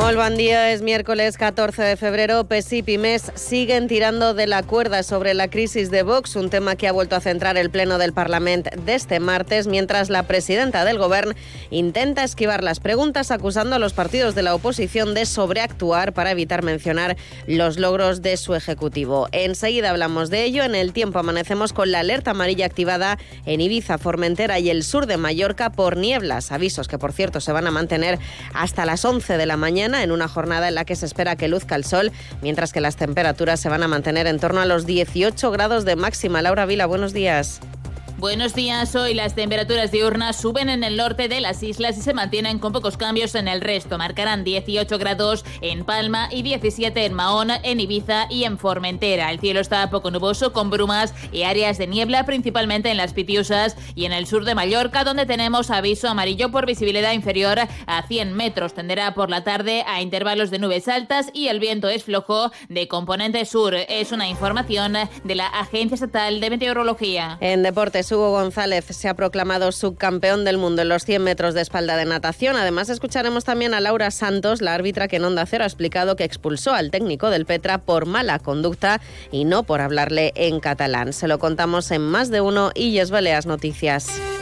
Muy buen día, es miércoles 14 de febrero. PSIP y MES siguen tirando de la cuerda sobre la crisis de Vox, un tema que ha vuelto a centrar el Pleno del Parlamento de este martes, mientras la presidenta del Gobierno intenta esquivar las preguntas acusando a los partidos de la oposición de sobreactuar para evitar mencionar los logros de su Ejecutivo. Enseguida hablamos de ello. En el tiempo amanecemos con la alerta amarilla activada en Ibiza, Formentera y el sur de Mallorca por nieblas, avisos que por cierto se van a mantener hasta las 11 de la mañana en una jornada en la que se espera que luzca el sol, mientras que las temperaturas se van a mantener en torno a los 18 grados de máxima. Laura Vila, buenos días. Buenos días. Hoy las temperaturas diurnas suben en el norte de las islas y se mantienen con pocos cambios en el resto. Marcarán 18 grados en Palma y 17 en Mahón, en Ibiza y en Formentera. El cielo está poco nuboso con brumas y áreas de niebla, principalmente en las Pitiusas y en el sur de Mallorca, donde tenemos aviso amarillo por visibilidad inferior a 100 metros. Tenderá por la tarde a intervalos de nubes altas y el viento es flojo de componente sur. Es una información de la Agencia Estatal de Meteorología. En deportes Hugo González se ha proclamado subcampeón del mundo en los 100 metros de espalda de natación. Además, escucharemos también a Laura Santos, la árbitra que en Onda Cero ha explicado que expulsó al técnico del Petra por mala conducta y no por hablarle en catalán. Se lo contamos en más de uno y Baleas Noticias.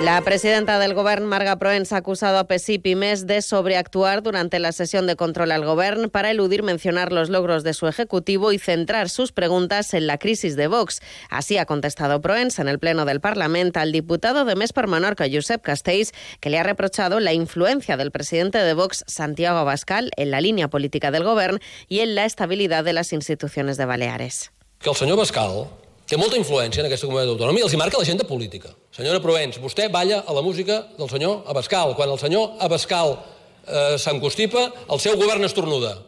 La presidenta del Gobierno, Marga Proens, ha acusado a PSIP y MES de sobreactuar durante la sesión de control al Gobierno para eludir mencionar los logros de su Ejecutivo y centrar sus preguntas en la crisis de Vox. Así ha contestado Proens en el Pleno del Parlamento al diputado de MES per Menorca, Josep Castells, que le ha reprochado la influencia del presidente de Vox, Santiago Abascal, en la línea política del Gobierno y en la estabilidad de las instituciones de Baleares. Que el señor Abascal té molta influència en aquesta comunitat autònoma i els hi marca l'agenda política. Senyora Provenç, vostè balla a la música del senyor Abascal. Quan el senyor Abascal eh, s'encostipa, el seu govern estornuda.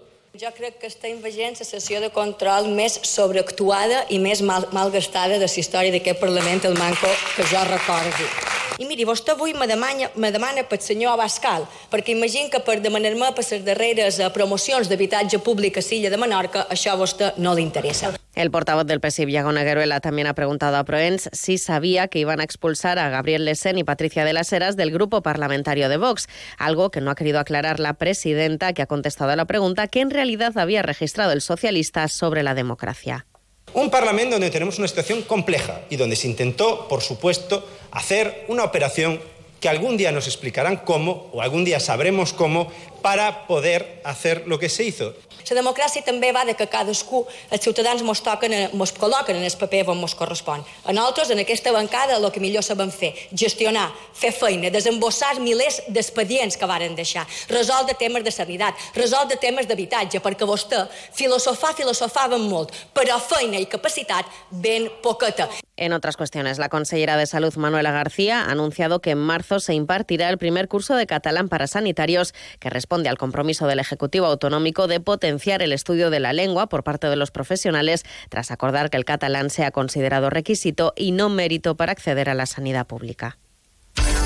Jo crec que estem veient la sessió de control més sobreactuada i més mal, malgastada de la història d'aquest Parlament, el manco que jo recordi. I miri, vostè avui me demana, me demana pel senyor Abascal, perquè imagino que per demanar-me per les darreres eh, promocions d'habitatge públic a Silla de Menorca, això a vostè no li interessa. El portavoz del PSIV, Iago Negueruela, también ha preguntado a Proens si sabía que iban a expulsar a Gabriel Lesen y Patricia de las Heras del grupo parlamentario de Vox, algo que no ha querido aclarar la presidenta, que ha contestado a la pregunta que en realidad había registrado el socialista sobre la democracia. Un Parlamento donde tenemos una situación compleja y donde se intentó, por supuesto, hacer una operación que algún día nos explicarán cómo, o algún día sabremos cómo, para poder hacer lo que se hizo. La democràcia també va de que cadascú, els ciutadans mos, toquen, mos col·loquen en el paper on mos correspon. A nosaltres, en aquesta bancada, el que millor sabem fer, gestionar, fer feina, desembossar milers d'expedients que varen deixar, resoldre temes de sanitat, resoldre temes d'habitatge, perquè vostè filosofar, filosofaven molt, però feina i capacitat ben poqueta. En otras cuestiones, la consellera de Salud, Manuela García, ha anunciado que en marzo se impartirá el primer curso de catalán para sanitarios que responde al compromiso del Ejecutivo Autonómico de potenciar el estudio de la lengua por parte de los profesionales, tras acordar que el catalán sea considerado requisito y no mérito para acceder a la sanidad pública.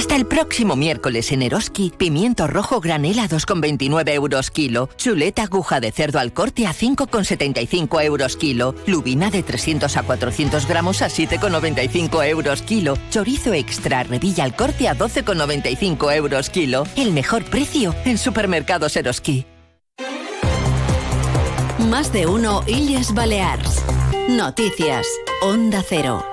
Hasta el próximo miércoles en Eroski, pimiento rojo granela a 2,29 euros kilo, chuleta aguja de cerdo al corte a 5,75 euros kilo, lubina de 300 a 400 gramos a 7,95 euros kilo, chorizo extra revilla al corte a 12,95 euros kilo. El mejor precio en supermercados Eroski. Más de uno Illes Balears. Noticias. Onda Cero.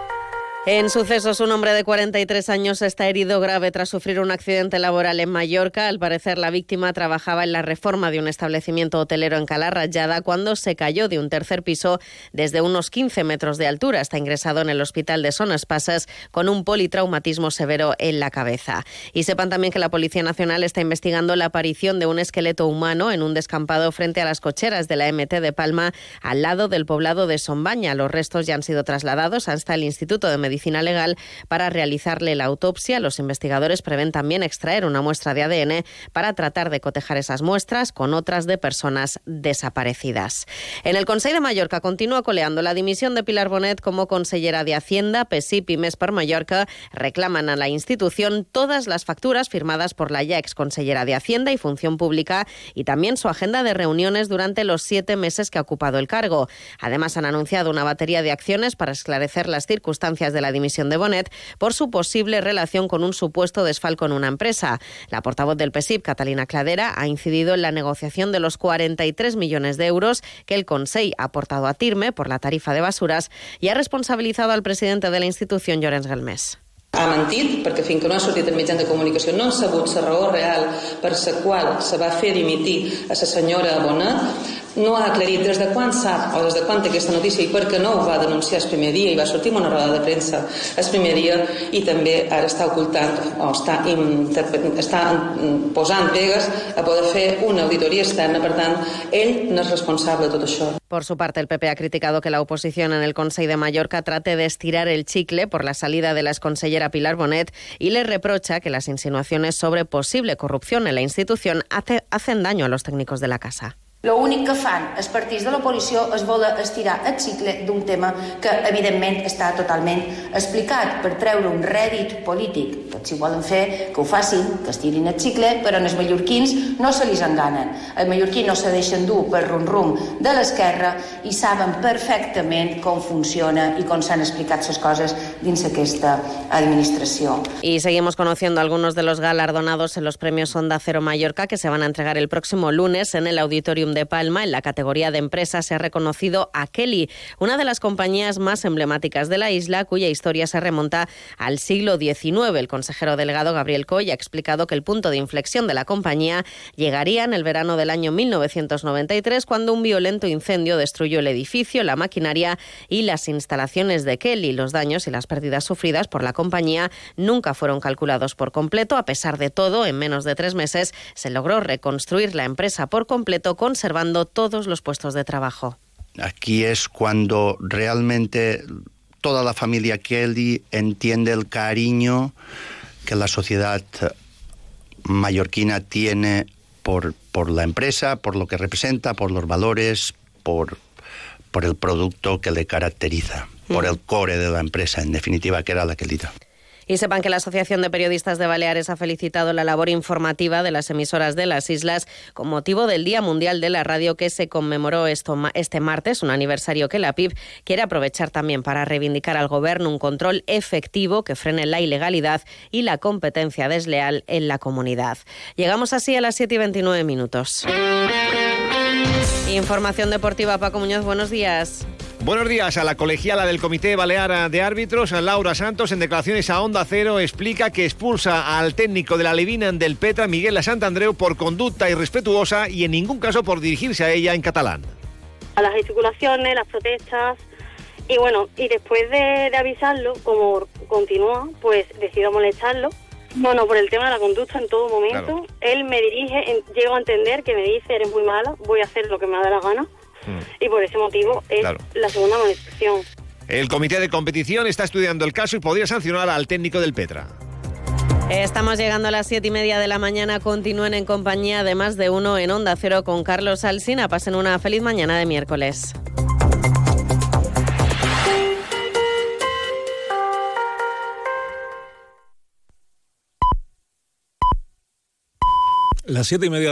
En sucesos, un hombre de 43 años está herido grave tras sufrir un accidente laboral en Mallorca. Al parecer, la víctima trabajaba en la reforma de un establecimiento hotelero en Calarrayada cuando se cayó de un tercer piso desde unos 15 metros de altura. Está ingresado en el hospital de Sonas Pasas con un politraumatismo severo en la cabeza. Y sepan también que la Policía Nacional está investigando la aparición de un esqueleto humano en un descampado frente a las cocheras de la MT de Palma, al lado del poblado de Sombaña. Los restos ya han sido trasladados hasta el Instituto de Medicina Medicina Legal para realizarle la autopsia. Los investigadores prevén también extraer una muestra de ADN para tratar de cotejar esas muestras con otras de personas desaparecidas. En el Consejo de Mallorca continúa coleando la dimisión de Pilar Bonet como consellera de Hacienda. PSIP y MES per Mallorca reclaman a la institución todas las facturas firmadas por la ya ex consellera de Hacienda y Función Pública y también su agenda de reuniones durante los siete meses que ha ocupado el cargo. Además, han anunciado una batería de acciones para esclarecer las circunstancias de la la dimisión de Bonet por su posible relación con un supuesto desfalco en una empresa. La portavoz del PSIP, Catalina Cladera, ha incidido en la negociación de los 43 millones de euros que el Consejo ha aportado a Tirme por la tarifa de basuras y ha responsabilizado al presidente de la institución, Llorenç Galmés. ha mentit perquè fins que no ha sortit en mitjans de comunicació no han sabut la raó real per la qual se va fer dimitir a la senyora Bonet no ha aclarit des de quan sap o des de quan té aquesta notícia i per no ho va denunciar el primer dia i va sortir en una roda de premsa el primer dia i també ara està ocultant o està, està posant a poder fer una auditoria externa. Per tant, ell no és responsable de tot això. Por su parte, el PP ha criticado que la oposición en el Consejo de Mallorca trate de estirar el chicle por la salida de la exconsellera Pilar Bonet y le reprocha que las insinuaciones sobre posible corrupción en la institución hace, hacen daño a los técnicos de la casa. L'únic que fan els partits de l'oposició és voler estirar el cicle d'un tema que, evidentment, està totalment explicat per treure un rèdit polític. Tots si volen fer, que ho facin, que estirin el cicle, però en els mallorquins no se li enganen. Els mallorquins no se deixen dur per rum-rum de l'esquerra i saben perfectament com funciona i com s'han explicat les coses dins aquesta administració. Y seguimos conociendo algunos de los galardonados en los premios Onda Cero Mallorca que se van a entregar el próximo lunes en el Auditorium de Palma, en la categoría de empresas, se ha reconocido a Kelly, una de las compañías más emblemáticas de la isla, cuya historia se remonta al siglo XIX. El consejero delegado Gabriel Coy ha explicado que el punto de inflexión de la compañía llegaría en el verano del año 1993, cuando un violento incendio destruyó el edificio, la maquinaria y las instalaciones de Kelly. Los daños y las pérdidas sufridas por la compañía nunca fueron calculados por completo. A pesar de todo, en menos de tres meses se logró reconstruir la empresa por completo con conservando todos los puestos de trabajo. Aquí es cuando realmente toda la familia Kelly entiende el cariño que la sociedad mallorquina tiene por, por la empresa, por lo que representa, por los valores, por, por el producto que le caracteriza, por el core de la empresa, en definitiva, que era la Kelita. Y sepan que la Asociación de Periodistas de Baleares ha felicitado la labor informativa de las emisoras de las islas con motivo del Día Mundial de la Radio que se conmemoró este martes, un aniversario que la PIB quiere aprovechar también para reivindicar al Gobierno un control efectivo que frene la ilegalidad y la competencia desleal en la comunidad. Llegamos así a las 7 y 29 minutos. Información deportiva, Paco Muñoz, buenos días. Buenos días a la colegiala del Comité Balear de Árbitros, Laura Santos, en declaraciones a Onda Cero, explica que expulsa al técnico de la Levina del Petra, Miguel Santandreu, por conducta irrespetuosa y en ningún caso por dirigirse a ella en catalán. A las gesticulaciones, las protestas, y bueno, y después de, avisarlo, como continúa, pues decido molestarlo. Bueno, por el tema de la conducta en todo momento, él me dirige, llego a entender que me dice, eres muy mala, voy a hacer lo que me da la gana Mm. Y por ese motivo es la segunda manifestación. El comité de competición está estudiando el caso y podría sancionar al técnico del Petra. Estamos llegando a las siete y media de la mañana. Continúen en compañía de más de uno en Onda Cero con Carlos Alsina. Pasen una feliz mañana de miércoles. Las siete y media